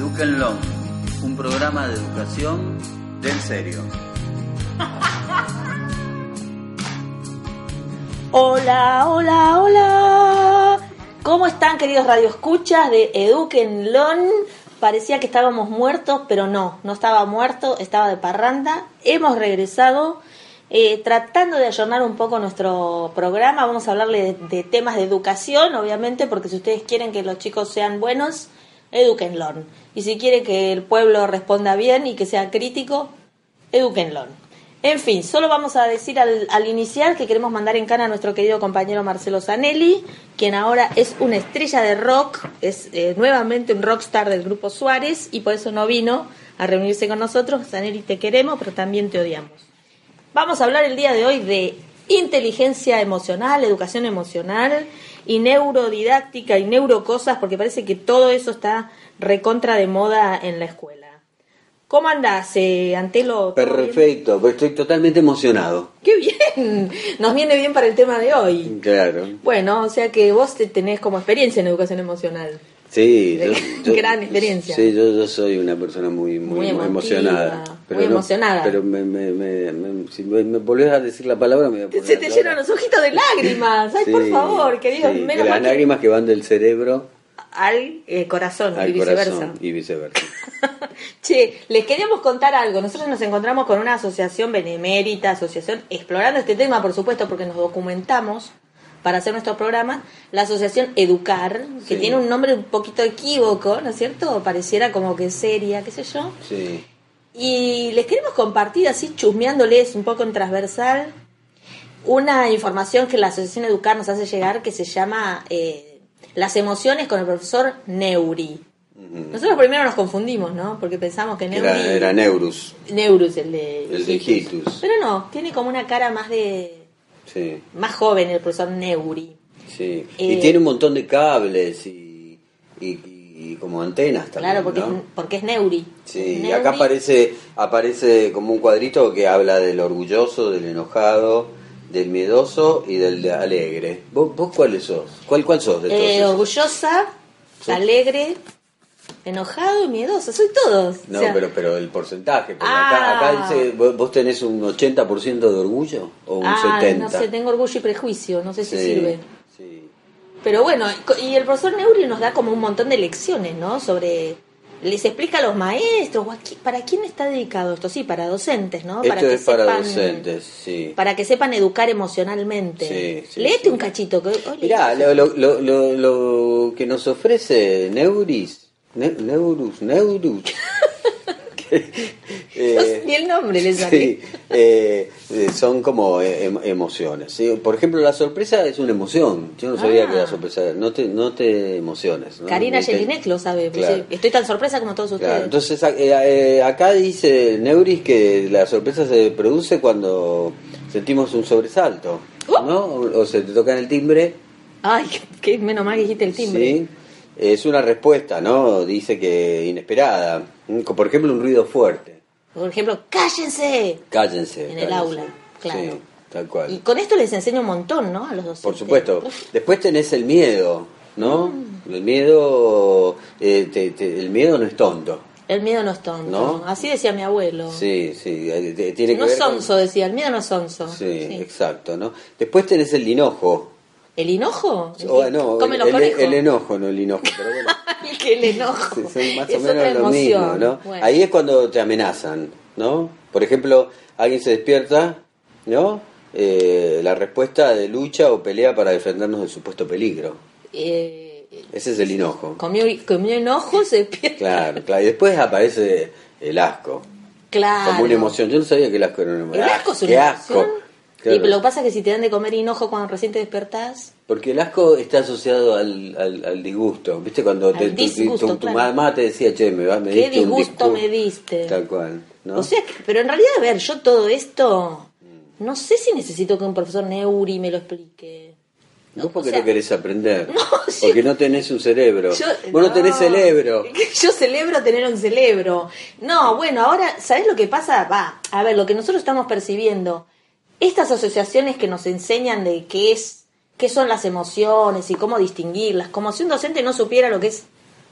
Eduquenlo, un programa de educación del serio. Hola, hola, hola. ¿Cómo están queridos radioescuchas de Eduquenlon? Parecía que estábamos muertos, pero no, no estaba muerto, estaba de parranda. Hemos regresado eh, tratando de ayornar un poco nuestro programa. Vamos a hablarle de, de temas de educación, obviamente, porque si ustedes quieren que los chicos sean buenos, eduquenlo. Y si quiere que el pueblo responda bien y que sea crítico, eduquenlo. En fin, solo vamos a decir al, al iniciar que queremos mandar en cana a nuestro querido compañero Marcelo Zanelli, quien ahora es una estrella de rock, es eh, nuevamente un rockstar del grupo Suárez y por eso no vino a reunirse con nosotros. Zanelli, te queremos, pero también te odiamos. Vamos a hablar el día de hoy de inteligencia emocional, educación emocional y neurodidáctica y neurocosas, porque parece que todo eso está recontra de moda en la escuela. ¿Cómo andás, eh, Antelo? ¿Todo bien? Perfecto, pues estoy totalmente emocionado. ¡Qué bien! Nos viene bien para el tema de hoy. Claro. Bueno, o sea que vos te tenés como experiencia en educación emocional. Sí, De- gran experiencia. Sí, yo, yo soy una persona muy, muy, Muy muy emotiva, emocionada. muy emocionada. Pero me, me, me, me- si me, volvés a decir la palabra, me voy a poner Se te llenan los ojitos de lágrimas. Ay, por Sí, favor, querido. sí, menos de las que- lágrimas que van del cerebro al eh, corazón al y viceversa. corazón y viceversa. Che, les queríamos contar algo. Nosotros nos encontramos con una asociación benemérita, asociación explorando este tema, por supuesto, porque nos documentamos para hacer nuestro programa, la asociación Educar, que Sí. tiene un nombre un poquito equívoco, ¿no es cierto? Pareciera como que seria, qué sé yo. Sí. Y les queremos compartir así, chusmeándoles un poco en transversal, una información que la Asociación Educar nos hace llegar que se llama eh, Las emociones con el profesor Neuri. Nosotros primero nos confundimos, ¿no? Porque pensamos que Neuri... Era, era Neurus. Neurus, el de... El de Hijitus. Pero no, tiene como una cara más de... Sí, Más joven el profesor Neuri. sí. Eh, y tiene un montón de cables y, y, y como antenas también. claro, porque, ¿no? es, porque es Neuri. Sí, y acá aparece, aparece como un cuadrito que habla del orgulloso, del enojado, del miedoso y del de alegre. ¿Vos, vos cuáles sos? ¿Cuál, cuál sos de todos? Eh, orgullosa, alegre, enojado y miedoso. Soy todos. No, O sea, pero, pero el porcentaje. porque Ah. acá, acá dice, ¿vos, tenés un 80% de orgullo o un ah, 70%? no sé, tengo orgullo y prejuicio, no sé si Sí, sirve. sí. Pero bueno, y el profesor Neuri nos da como un montón de lecciones, ¿no? Sobre. Les explica a los maestros, ¿para quién está dedicado esto? Sí, para docentes, ¿no? Esto que es para sepan- docentes, sí. Para que sepan educar emocionalmente. Sí, sí, Léete sí. un cachito. Que, Mirá, lo, lo, lo, lo que nos ofrece Neuris, Ne- Neurus, Neurus, que, eh, Ni el nombre le sale. sí, eh, eh, son como eh, em- emociones. ¿sí? Por ejemplo, la sorpresa es una emoción. Yo no sabía Ah. que la sorpresa no te, no te emociones. ¿no? Karina Jelinek lo sabe. pues, Claro. Estoy tan sorpresa como todos ustedes. Claro, entonces eh, acá dice Neuris que la sorpresa se produce cuando sentimos un sobresalto, Oh. ¿no? O, o se te toca en el timbre, Ay, que menos mal que dijiste el timbre. ¿sí? Es una respuesta, ¿no? Dice que inesperada. Por ejemplo, un ruido fuerte. Por ejemplo, cállense. Cállense. En el aula, claro. Sí, tal cual. Y con esto les enseño un montón, ¿no? A los docentes. Por supuesto. Después tenés el miedo, ¿no? Mm. El miedo, eh, te- te- el miedo no es tonto. el miedo no es tonto. ¿No? Así decía mi abuelo. Sí, sí, eh, tiene que no ver es con- sonso, decía. El miedo no es sonso. Sí, exacto, ¿no? Después tenés el enojo. ¿El hinojo? El O, que no, come el, los el- conejos. el enojo, no el enojo, pero bueno, que el enojo. sí, son más es o menos lo mismo, ¿no? Bueno. Ahí es cuando te amenazan, ¿no? Por ejemplo, alguien se despierta, ¿no? Eh, la respuesta de lucha o pelea para defendernos del supuesto peligro. Eh, Ese es el enojo. comió, comió enojo, se pierde. Claro, claro. Y después aparece el asco. Claro. Como una emoción. Yo no sabía que el asco era una emoción. ¿El asco es una ¡Qué emoción? asco! Claro. Y lo que pasa es que si te dan de comer hinojo cuando recién te despertás, Porque el asco está asociado al, al, al disgusto. ¿Viste? Cuando te- tu- tu, disgusto, tu claro. mamá te decía, che, me, va, me ¿qué diste disgusto me diste? Tal cual. ¿no? O sea, pero en realidad, a ver, yo todo esto, no sé si necesito que un profesor Neuri me lo explique. Vos porque o sea, no querés aprender. No, sí. Porque no tenés un cerebro. Yo- Vos no, tenés cerebro. Yo celebro tener un cerebro. No, bueno, ahora, ¿sabés lo que pasa? Va, a ver, lo que nosotros estamos percibiendo, estas asociaciones que nos enseñan de qué es, qué son las emociones y cómo distinguirlas, como si un docente no supiera lo que es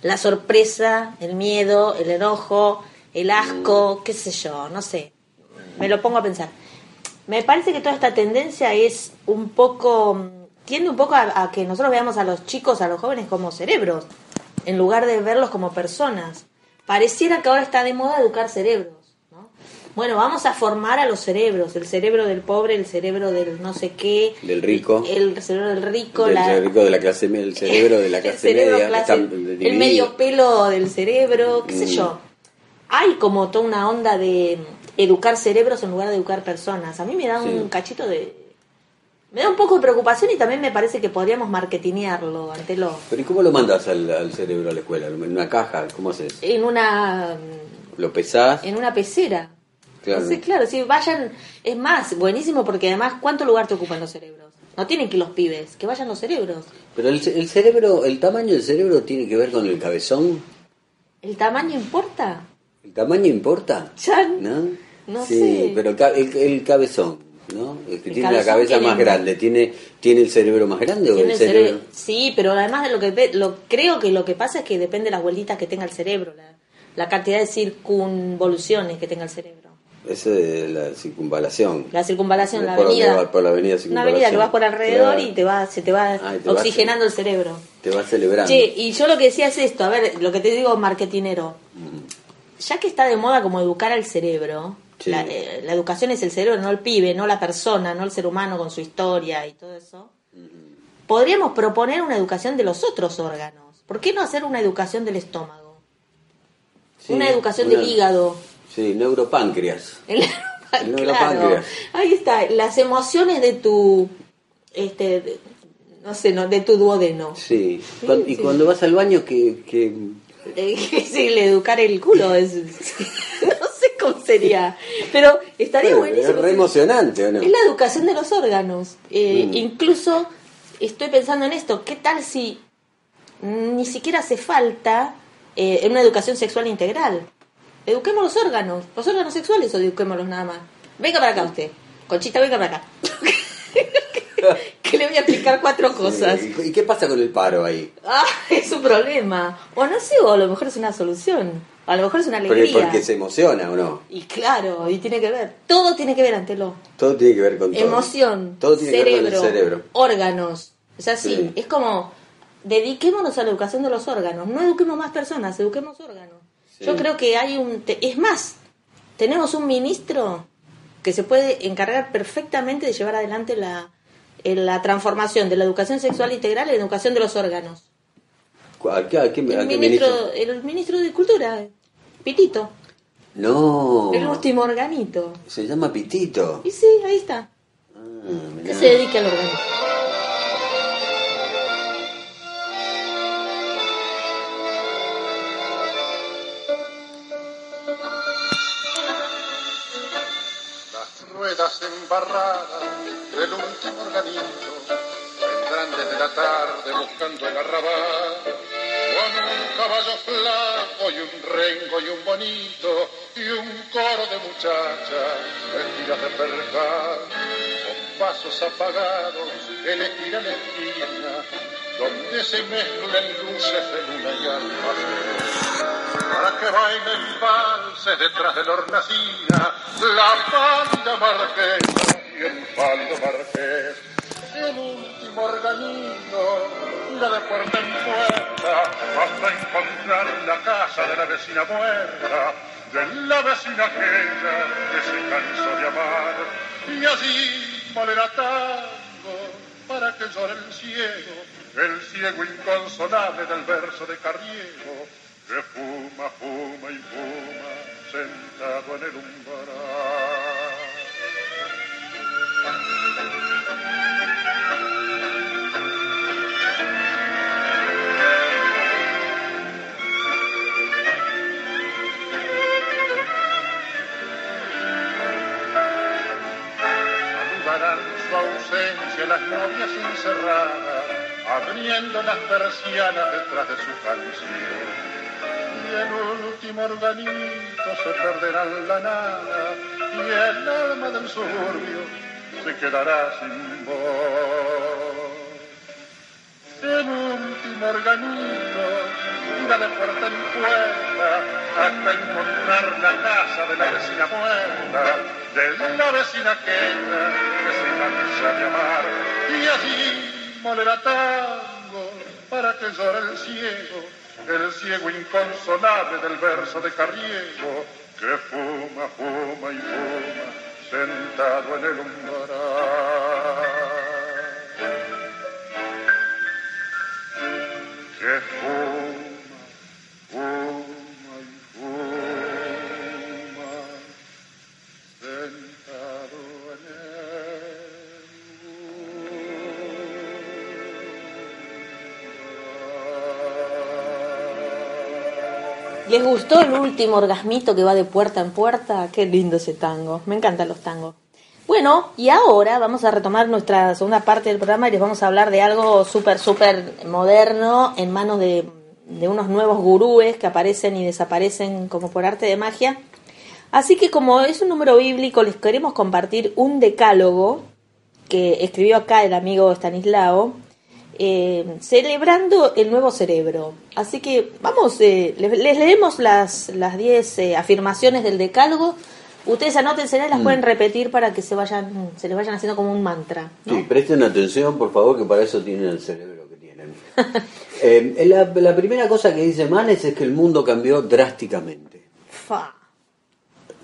la sorpresa, el miedo, el enojo, el asco, qué sé yo, no sé. Me lo pongo a pensar. Me parece que toda esta tendencia es un poco, tiende un poco a, a que nosotros veamos a los chicos, a los jóvenes como cerebros, en lugar de verlos como personas. Pareciera que ahora está de moda educar cerebros. Bueno, vamos a formar a los cerebros, el cerebro del pobre, el cerebro del no sé qué, Del rico. el cerebro del rico, Del la- cerebro de la clase media, el cerebro de la clase media. clase- el medio pelo del cerebro, qué sé Mm. yo. Hay como toda una onda de educar cerebros en lugar de educar personas. A mí me da Sí. un cachito de... Me da un poco de preocupación y también me parece que podríamos marketinearlo ante lo... Pero ¿y cómo lo mandas al, al cerebro a la escuela? ¿En una caja? ¿Cómo haces? En una... ¿Lo pesás? En una pecera. Claro. Entonces, claro, si vayan... Es más, buenísimo porque además, ¿cuánto lugar te ocupan los cerebros? No tienen que ir los pibes, que vayan los cerebros. Pero el, el cerebro, el tamaño del cerebro tiene que ver con el cabezón. ¿El tamaño importa? ¿El tamaño importa? Ya ¿No? no sí, sé. pero el, el- cabezón, ¿no? El que El tiene la cabeza tiene- más grande, ¿tiene, ¿tiene el cerebro más grande o el cerebro? cerebro- Sí, pero además de lo que lo creo que lo que pasa es que depende de las vueltitas que tenga el cerebro, la, la cantidad de circunvoluciones que tenga el cerebro. Eso de la circunvalación. La circunvalación, la Por avenida. va- por la avenida Una avenida que vas por alrededor Claro. y te va, se te va Ah, te oxigenando el cerebro. Te va celebrando. Che, y yo lo que decía es esto, a ver, lo que te digo marketinero. Ya que está de moda como educar al cerebro, Sí. la, eh, la educación es el cerebro, no el pibe, no la persona, no el ser humano con su historia y todo eso. Podríamos proponer una educación de los otros órganos. ¿Por qué no hacer una educación del estómago? Sí, una educación una- del hígado. Sí, neuropáncreas. El, El claro, neuropáncreas. ahí está, las emociones de tu, este, de- no sé, no, de tu duodeno. Sí. Y cuando vas al baño, que, que Eh, sí, el educar el culo es, no sé cómo sería, pero estaría Bueno, buenísimo. Es re emocionante, ¿o no? Es la educación de los órganos. Eh, Mm. Incluso estoy pensando en esto, ¿qué tal si ni siquiera hace falta eh, una educación sexual integral? Eduquemos los órganos, los órganos sexuales o eduquémoslos nada más. Venga para acá usted, Conchita, venga para acá. que le voy a explicar cuatro cosas. Sí, ¿Y qué pasa con el paro ahí? Ah, es un problema. O no sé, o a lo mejor es una solución. A lo mejor es una alegría. porque se emociona o no. Y claro, y tiene que ver. Todo tiene que ver ante lo. Todo tiene que ver con todo. Emoción, Todo tiene cerebro, que ver con el cerebro. órganos. Es así. Sí. Es como, dediquémonos a la educación de los órganos. No eduquemos más personas, eduquemos órganos. Sí. Yo creo que hay un... te- es más, tenemos un ministro que se puede encargar perfectamente de llevar adelante la, eh, la transformación de la educación sexual integral en la educación de los órganos. ¿A qué, a qué- a El qué ministro, ministro? el ministro de Cultura, Pitito, No. el último organito. Se llama Pitito. Y sí, ahí está. Ah, Que se dedique al organito. Las ruedas embarradas del último organito vendrán desde la tarde buscando el arrabal. Con un caballo flaco y un rengo y un bonito y un coro de muchachas vestidas de percal. Con pasos apagados elegirán la esquina donde se mezclen luces de luna y almacén para que bailen valses detrás de la hornacina, la pálida marquesa y el pálido marqués. El último organito irá de puerta en puerta hasta encontrar la casa de la vecina muerta, de la vecina aquella que se cansó de amar, y allí molerá tango para que llore el ciego, el ciego inconsolable del verso de Carriego, que fuma, fuma y fuma, sentado en el umbral. su ausencia las novias encerradas, abriendo las persianas detrás de su canción. Y el último organito se perderá en la nada y el alma del suburbio se quedará sin voz. El último organito irá de puerta en puerta hasta encontrar la casa de la vecina muerta, de la vecina aquella que se cansa de amar y así molerá tango para que llore el ciego, el ciego inconsolable del verso de Carriego, que fuma, fuma y fuma, sentado en el umbral. Que fuma, ¿Les gustó el último orgasmito que va de puerta en puerta? Qué lindo ese tango. Me encantan los tangos. Bueno, y ahora vamos a retomar nuestra segunda parte del programa y les vamos a hablar de algo súper, súper moderno en manos de, de unos nuevos gurúes que aparecen y desaparecen como por arte de magia. Así que como es un número bíblico, les queremos compartir un decálogo que escribió acá el amigo Stanislao, eh, celebrando el nuevo cerebro. Así que vamos, eh, les, les leemos las 10 eh, afirmaciones del decálogo. Ustedes anótense y las Mm. pueden repetir para que se vayan, se les vayan haciendo como un mantra. ¿no? Sí, presten atención, por favor, que para eso tienen el cerebro que tienen. Eh, la, la primera cosa que dice Manes es que el mundo cambió drásticamente. Fa.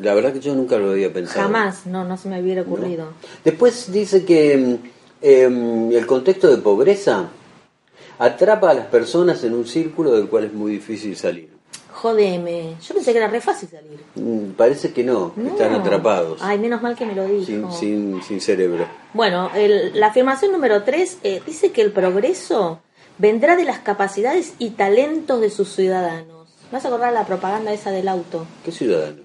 La verdad que yo nunca lo había pensado. Jamás, no, no se me hubiera ocurrido. Después dice que em, el contexto de pobreza atrapa a las personas en un círculo del cual es muy difícil salir. Jodeme, yo pensé que era re fácil salir. Mm, Parece que no, que están atrapados, Ay, menos mal que me lo dijo. sin, sin, sin cerebro. Bueno, el- la afirmación número 3 dice que el progreso vendrá de las capacidades y talentos de sus ciudadanos. ¿Me vas a acordar la propaganda esa del auto? ¿Qué ciudadanos?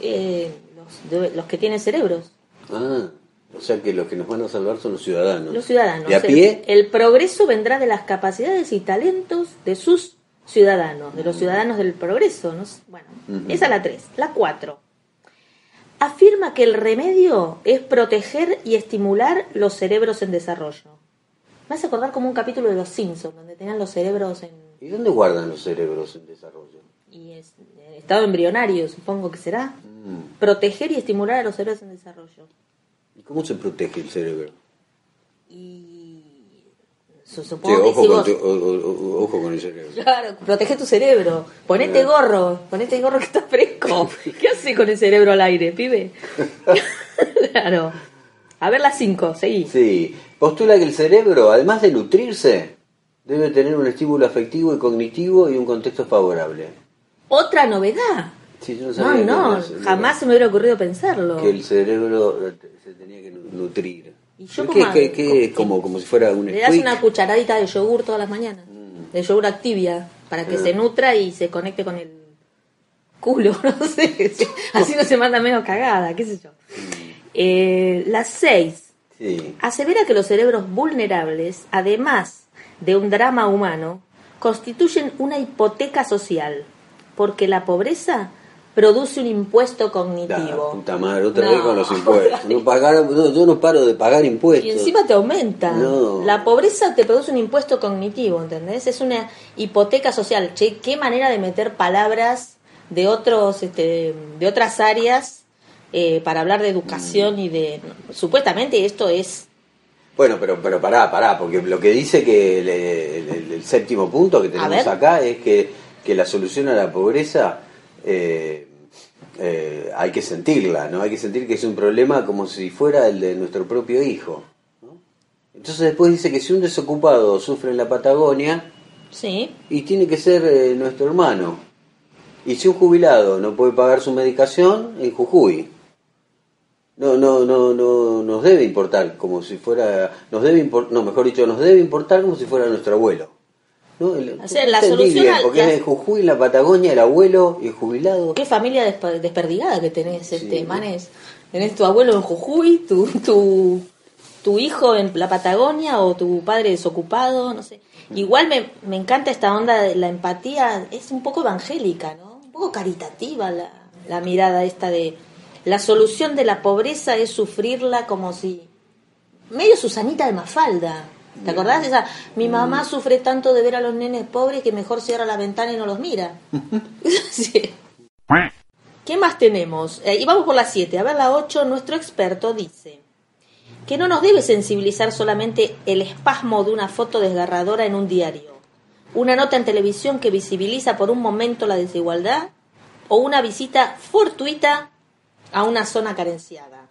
Eh, los, de- los que tienen cerebros. Ah, o sea que los que nos van a salvar son los ciudadanos. Los ciudadanos. ¿De a pie? El, progreso vendrá de las capacidades y talentos de sus ciudadanos, de los ciudadanos del progreso. ¿no? Bueno, Ujú. esa es la 3. La 4. Afirma que el remedio es proteger y estimular los cerebros en desarrollo. Me hace acordar como un capítulo de Los Simpsons, donde tenían los cerebros en, ¿Y dónde guardan los cerebros en desarrollo? y es- en estado embrionario, supongo que será. Mm. Proteger y estimular a los cerebros en desarrollo. ¿Y cómo se protege el cerebro? Y supongo que ojo, si con vos- tu- o- o- o- ojo con el cerebro. Claro, protege tu cerebro. Ponete Claro. gorro, ponete gorro que está fresco. ¿Qué hace con el cerebro al aire, pibe? claro. A ver las cinco, seguí. Sí, postula que el cerebro, además de nutrirse, debe tener un estímulo afectivo y cognitivo y un contexto favorable. Otra novedad. Sí, yo no No, que, el jamás se me hubiera ocurrido pensarlo. que el cerebro se tenía que nu- nutrir. Y yo ¿Qué, como- qué- como, como si fuera un Le das squeak? una cucharadita de yogur todas las mañanas. Mm. De yogur Activia, para que se nutra y se conecte con el culo, no sé. Así no se manda menos cagada, qué sé yo. Eh, las seis. Sí. Asevera que los cerebros vulnerables, además de un drama humano, constituyen una hipoteca social, porque la pobreza produce un impuesto La cognitivo. puta madre, otra No. vez con los impuestos. No pagar, no, yo no paro de pagar impuestos. Y encima te aumenta. No. La pobreza te produce un impuesto cognitivo, ¿entendés? Es una hipoteca social. Che, qué manera de meter palabras de otros, este, de otras áreas eh, para hablar de educación y de. Supuestamente esto es. Bueno, pero, pero pará, pará, porque lo que dice que el, el- el séptimo punto que tenemos acá es que, que la solución a la pobreza eh, eh, hay que sentirla, ¿no? Hay que sentir que es un problema como si fuera el de nuestro propio hijo. ¿no? Entonces después dice que si un desocupado sufre en la Patagonia, Sí. y tiene que ser eh, nuestro hermano. Y si un jubilado no puede pagar su medicación, en Jujuy. No, no, no, no, nos debe importar como si fuera, nos debe impor- no, mejor dicho, nos debe importar como si fuera nuestro abuelo. ¿No? El- O sea, la solución bien, porque la- es en Jujuy, la Patagonia, el abuelo y el jubilado. Qué familia despe- desperdigada que tenés, este. Manes. Tenés tu abuelo en Jujuy, tu, tu, tu hijo en la Patagonia o tu padre desocupado, no sé. Igual me, me encanta esta onda de la empatía, es un poco evangélica, ¿no? Un poco caritativa la, la mirada esta de la solución de la pobreza es sufrirla como si medio Susanita de Mafalda. ¿Te acordás? Esa, mi mamá sufre tanto de ver a los nenes pobres que mejor cierra la ventana y no los mira. Sí. ¿Qué más tenemos? Eh, y vamos por la 7. A ver, la 8, nuestro experto dice que no nos debe sensibilizar solamente el espasmo de una foto desgarradora en un diario, una nota en televisión que visibiliza por un momento la desigualdad o una visita fortuita a una zona carenciada.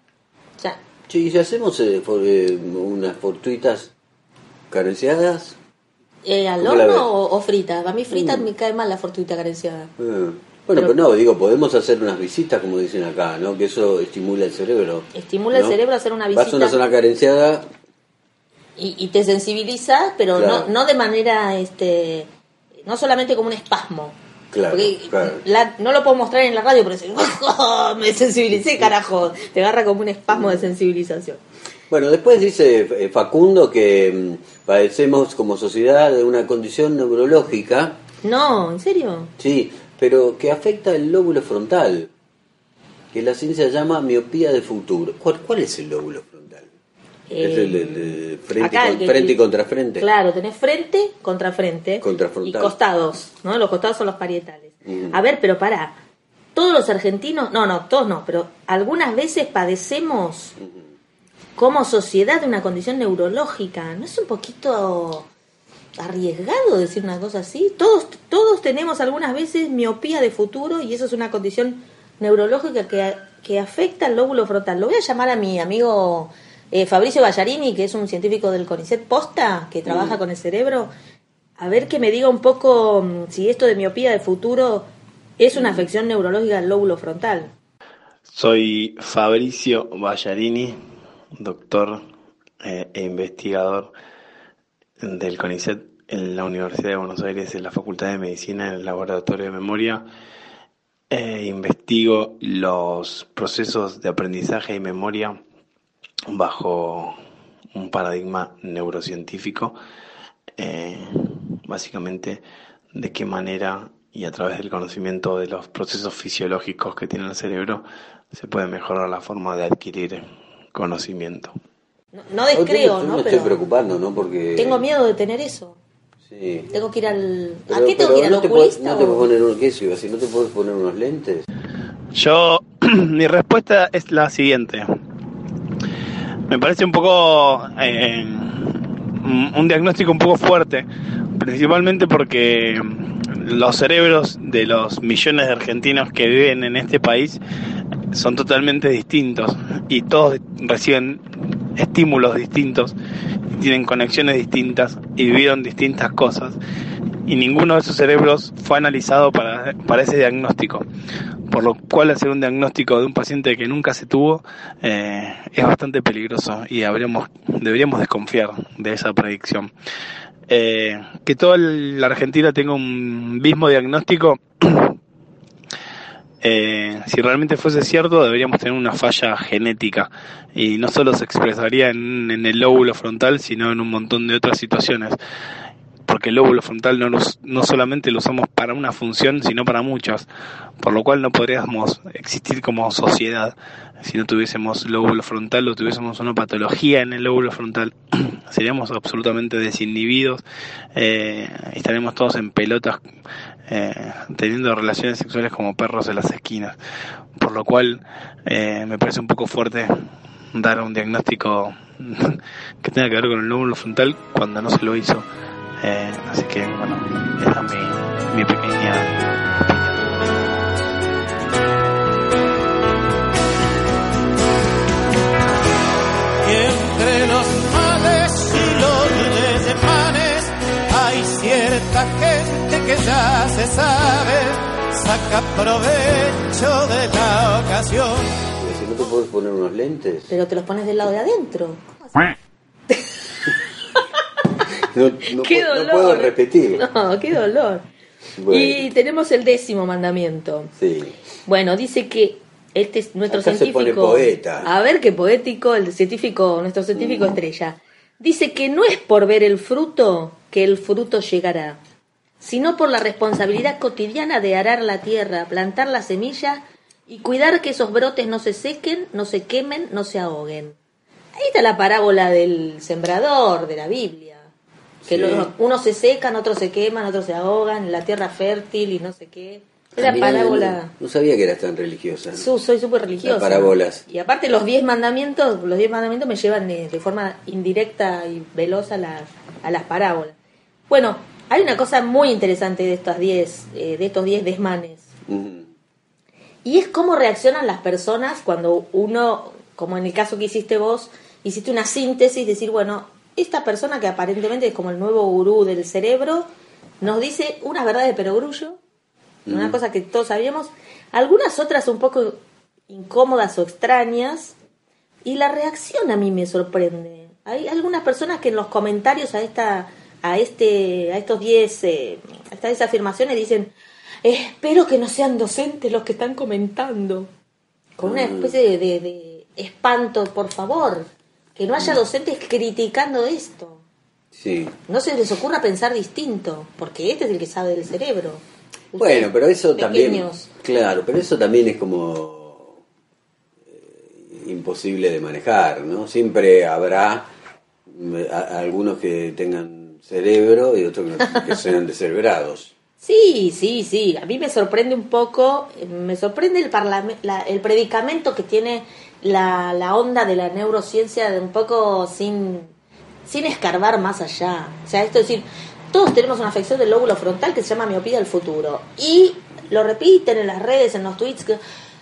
O sea, Sí, si hacemos eh, for- eh, unas fortuitas carenciadas, eh, ¿al horno o, o frita? A mí frita Mm. me cae mal la fortuita carenciada. eh, bueno, pero, no, digo, podemos hacer unas visitas, como dicen acá, ¿no? Que eso estimula el cerebro. Estimula el cerebro a hacer una Vas a visita. una zona carenciada, y, y te sensibiliza, pero Claro. no, no de manera, este, no solamente como un espasmo. claro, Porque claro. la- no lo puedo mostrar en la radio, pero decir, me sensibilicé, carajo. Te agarra como un espasmo de sensibilización. Bueno, después dice eh, Facundo que mm, padecemos como sociedad de una condición neurológica, No, ¿en serio? sí, pero que afecta el lóbulo frontal, que la ciencia llama miopía de futuro. ¿Cuál, cuál es el lóbulo frontal? es el, de- de frente, acá, con- el frente y contra frente. Claro, tenés frente contra frente. Contrafrontal. Y costados, ¿no? Los costados son los parietales. Ujú. A ver, pero para. Todos los argentinos, no, no, todos no, pero algunas veces padecemos como sociedad de una condición neurológica. ¿No es un poquito arriesgado decir una cosa así? Todos, todos tenemos algunas veces miopía de futuro y eso es una condición neurológica que, que afecta al lóbulo frontal. Lo voy a llamar a mi amigo eh, Fabricio Ballarini, que es un científico del CONICET Posta, que trabaja con el cerebro, a ver que me diga un poco mm, si esto de miopía de futuro es una afección neurológica del lóbulo frontal. Soy Fabricio Ballarini, doctor eh, e investigador del CONICET en la Universidad de Buenos Aires, en la Facultad de Medicina, en el Laboratorio de Memoria. Eh, investigo los procesos de aprendizaje y memoria bajo un paradigma neurocientífico, eh, básicamente de qué manera y a través del conocimiento de los procesos fisiológicos que tiene el cerebro se puede mejorar la forma de adquirir conocimiento. No, no descreo, Yo ¿no? me estoy Pero preocupando, ¿no? Porque... tengo miedo de tener eso. Sí. Tengo que ir al... ¿A Pero- qué tengo que ir al no te oculista? puedes- no te poner un, ¿qué eso? ¿No te puedes poner unos lentes? Yo, mi respuesta es la siguiente. Me parece un poco eh, un diagnóstico un poco fuerte, principalmente porque los cerebros de los millones de argentinos que viven en este país son totalmente distintos y todos reciben estímulos distintos, tienen conexiones distintas y vivieron distintas cosas y ninguno de esos cerebros fue analizado para, para ese diagnóstico. Por lo cual hacer un diagnóstico de un paciente que nunca se tuvo eh, es bastante peligroso y habríamos, deberíamos desconfiar de esa predicción. Eh, que toda la Argentina tenga un mismo diagnóstico, eh, si realmente fuese cierto, deberíamos tener una falla genética. Y no solo se expresaría en, el lóbulo frontal, sino en un montón de otras situaciones. Porque el lóbulo frontal no, los- no solamente lo usamos para una función, sino para muchas, por lo cual no podríamos existir como sociedad si no tuviésemos lóbulo frontal o tuviésemos una patología en el lóbulo frontal. Seríamos absolutamente desinhibidos, eh, estaremos todos en pelotas eh, teniendo relaciones sexuales como perros en las esquinas, por lo cual eh, me parece un poco fuerte dar un diagnóstico que tenga que ver con el lóbulo frontal cuando no se lo hizo. Eh, así que, bueno, esa es mi, mi pequeña ya se sabe, saca provecho de la ocasión. Si no te puedes poner unos lentes. Pero te los pones del lado de adentro. No, no ¡Qué pu- no dolor! puedo repetir. No, qué dolor. Bueno. Y tenemos el décimo mandamiento. Sí. Bueno, dice que Este es nuestro Acá se científico. pone poeta. A ver qué poético, el científico, nuestro científico estrella. Dice que no es por ver el fruto que el fruto llegará, sino por la responsabilidad cotidiana de arar la tierra, plantar la semilla y cuidar que esos brotes no se sequen, no se quemen, no se ahoguen. Ahí está la parábola del sembrador de la Biblia. Que Sí. los- unos se secan, otros se queman, otros se ahogan, la tierra fértil y no sé qué. Es la Ah, parábola. No, no sabía que eras tan religiosa. ¿no? Su- soy súper religiosa. Las parábolas. Y aparte los diez mandamientos, los diez mandamientos me llevan de forma indirecta y veloz a a las parábolas. Bueno, hay una cosa muy interesante de estas diez, eh, de estos diez desmanes. Ujú. Y es cómo reaccionan las personas cuando uno, como en el caso que hiciste vos, hiciste una síntesis, decir, bueno, esta persona que aparentemente es como el nuevo gurú del cerebro, nos dice unas verdades de perogrullo, una cosa que todos sabíamos, algunas otras un poco incómodas o extrañas, y la reacción a mí me sorprende. Hay algunas personas que en los comentarios a esta a este a estos 10 eh, a estas 10 afirmaciones dicen espero que no sean docentes los que están comentando con una especie de, de- de espanto por favor que no haya docentes criticando esto Sí. no se les ocurra pensar distinto porque este es el que sabe del cerebro Bueno, pero eso también. Claro, pero eso también es como eh, imposible de manejar, ¿no? Siempre habrá a- algunos que tengan cerebro y otros que, no- que sean descerebrados. Sí, sí, sí. A mí me sorprende un poco, eh, me sorprende el, parlame- la- el predicamento que tiene la, la onda de la neurociencia de un poco sin, sin escarbar más allá. O sea, esto es decir, todos tenemos una afección del lóbulo frontal que se llama miopía del futuro. Y lo repiten en las redes, en los tweets, que,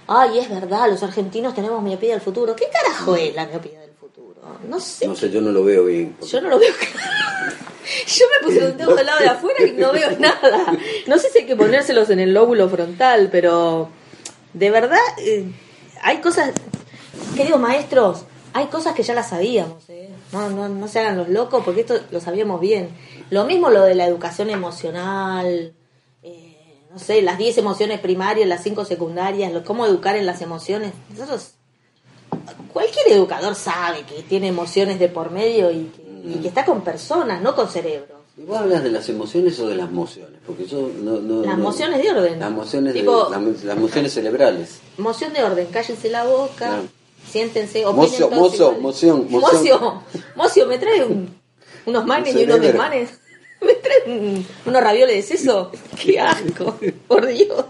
ay, es verdad, los argentinos tenemos miopía del futuro. ¿Qué carajo es la miopía del futuro? No sé. No sé, yo no lo veo bien. Yo no lo veo. Yo me puse un dedo del lado de afuera y no veo nada. No sé si hay que ponérselos en el lóbulo frontal, pero de verdad eh, hay cosas, queridos maestros, hay cosas que ya las sabíamos. ¿eh? No, no, no se hagan los locos porque esto lo sabíamos bien. Lo mismo lo de la educación emocional, eh, no sé, las 10 emociones primarias, las 5 secundarias, lo, cómo educar en las emociones. Nosotros cualquier educador sabe que tiene emociones de por medio y que, y que está con personas, no con cerebros. ¿Y vos hablas de las emociones o de las mociones? Porque yo no... no Las no- mociones de orden. Las mociones, de- Tipo- las, las mociones cerebrales. Moción de orden, cállense la boca, Claro. siéntense, Mocio, todos mozo, iguales. moción, moción. Mocio, mocio, ¿me trae un- unos manes Un y unos desmanes? ¿Me trae un- unos ravioles de seso? ¡Qué asco! Por Dios.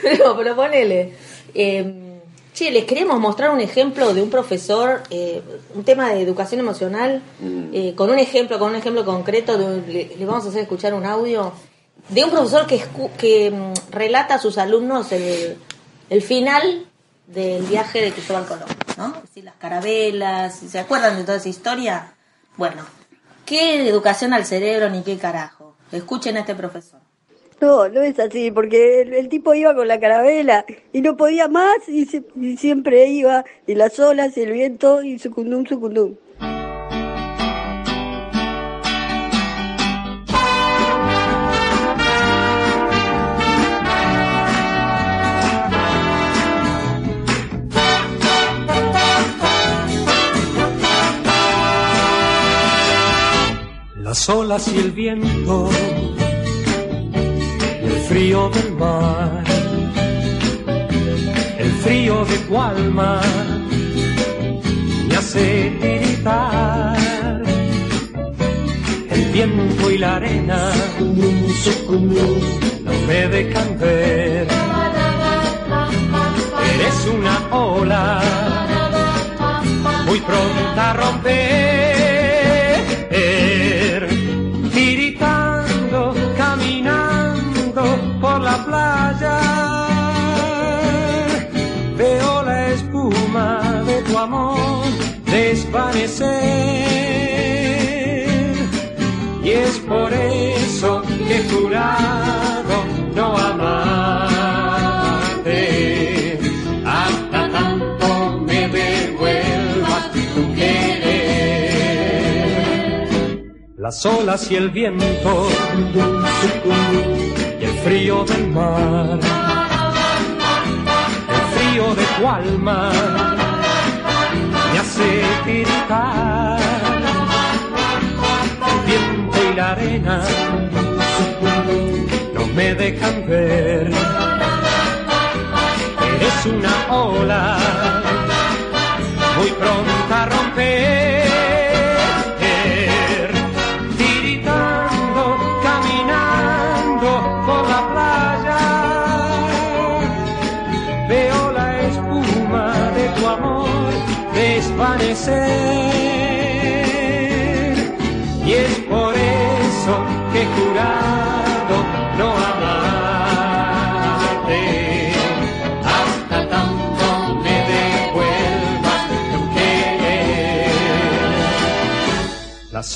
Pero, pero ponele. Eh, che, les queríamos mostrar un ejemplo de un profesor, eh, un tema de educación emocional, Mm. eh, con un ejemplo, con un ejemplo concreto, de le, le vamos a hacer escuchar un audio de un profesor que, escu- que mm, relata a sus alumnos el, el final del viaje de Cristóbal Colón, ¿no? Decir, las carabelas, ¿se acuerdan de toda esa historia? Bueno, qué educación al cerebro ni qué carajo. Escuchen a este profesor. No, no es así, porque el, tipo iba con la carabela y no podía más y, y siempre iba y las olas y el viento y sucundum, sucundum. Las olas y el viento, frío del mar, el frío de tu alma me hace tiritar. El viento y la arena no me dejan ver. Eres una ola Y es por eso que he jurado no amarte. Hasta tanto me devuelvas tu querer. Las olas y el viento y el frío del mar. El frío de tu alma tiritar. El viento y la arena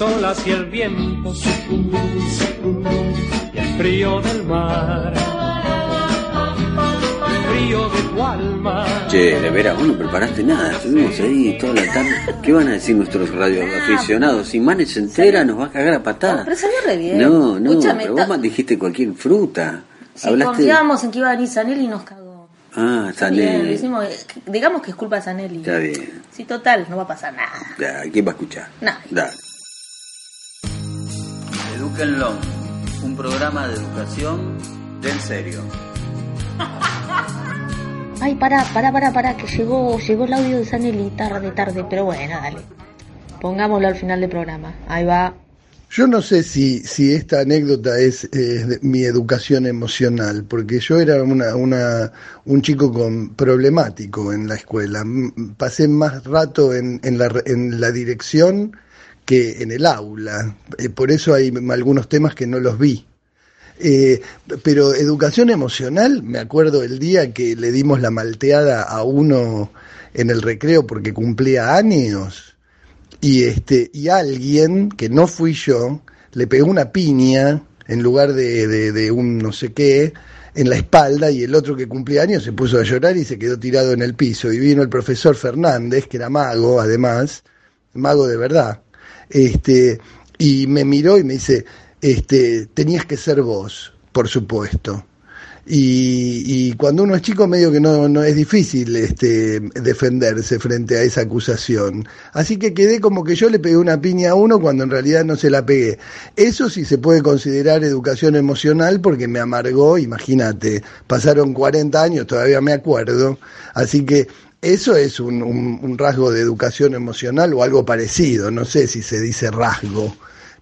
olas y el viento y el frío del mar. El frío de tu alma. Che, de veras, vos no preparaste nada. Estuvimos ahí toda la tarde. ¿Qué van a decir nuestros radioaficionados? Si Manes se entera, nos va a cagar a No, patada. pero salió re bien. No, no, Escúchame, pero vos más dijiste cualquier fruta. si Hablaste. confiábamos en que iba a venir Sanelli y nos cagó. Ah, bien, Sanelli. decimos, digamos que es culpa de Sanelli. Está bien. Sí, total, no va a pasar nada. Ya, ¿quién va a escuchar? Nadie. Dale. Eduquenlo, un programa de educación del serio. Ay, pará, pará, pará, pará, que llegó, llegó el audio de Sanelli tarde, tarde, pero bueno, dale. Pongámoslo al final del programa. Ahí va. Yo no sé si, si esta anécdota es, eh, de mi educación emocional, porque yo era una, una, un chico con, problemático en la escuela. Pasé más rato en, en, la, re- en la dirección que en el aula. Eh, por eso hay algunos temas que no los vi. Eh, pero educación emocional, me acuerdo el día que le dimos la malteada a uno en el recreo porque cumplía años y este y alguien que no fui yo le pegó una piña en lugar de, de, de un no sé qué en la espalda y el otro que cumplía años se puso a llorar y se quedó tirado en el piso y vino el profesor Fernández que era mago además mago de verdad este y me miró y me dice este tenías que ser vos por supuesto y, y cuando uno es chico medio que no, no es difícil este, defenderse frente a esa acusación. Así que quedé como que yo le pegué una piña a uno cuando en realidad no se la pegué. Eso sí se puede considerar educación emocional porque me amargó, imagínate, pasaron 40 años, todavía me acuerdo. Así que eso es un, un- un rasgo de educación emocional o algo parecido, no sé si se dice rasgo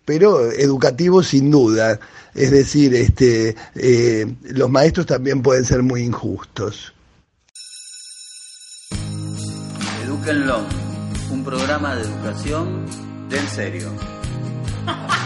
pero educativo sin duda. Es decir, este, eh, los maestros también pueden ser muy injustos. Eduquenlo, un programa de educación del serio.